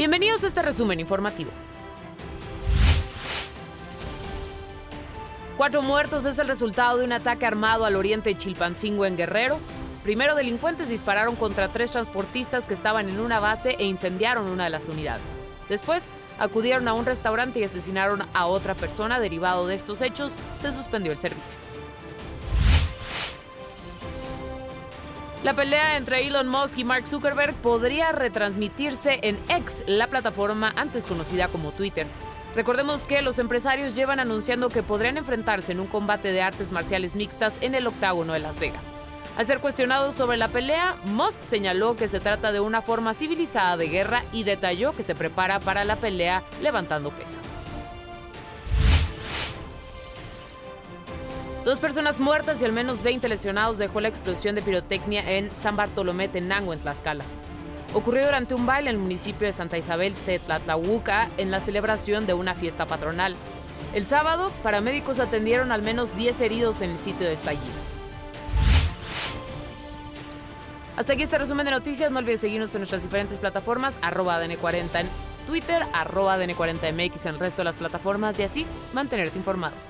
Bienvenidos a este resumen informativo. Cuatro muertos es el resultado de un ataque armado al oriente de Chilpancingo en Guerrero. Primero, delincuentes dispararon contra tres transportistas que estaban en una base e incendiaron una de las unidades. Después, acudieron a un restaurante y asesinaron a otra persona. Derivado de estos hechos, se suspendió el servicio. La pelea entre Elon Musk y Mark Zuckerberg podría retransmitirse en X, la plataforma antes conocida como Twitter. Recordemos que los empresarios llevan anunciando que podrían enfrentarse en un combate de artes marciales mixtas en el octágono de Las Vegas. Al ser cuestionado sobre la pelea, Musk señaló que se trata de una forma civilizada de guerra y detalló que se prepara para la pelea levantando pesas. Dos personas muertas y al menos 20 lesionados dejó la explosión de pirotecnia en San Bartolomé Tenango, en Tlaxcala. Ocurrió durante un baile en el municipio de Santa Isabel Tetlatlahuca en la celebración de una fiesta patronal. El sábado, paramédicos atendieron al menos 10 heridos en el sitio de estallido. Hasta aquí este resumen de noticias. No olvides seguirnos en nuestras diferentes plataformas, arroba DN40 en Twitter, arroba DN40MX en el resto de las plataformas y así mantenerte informado.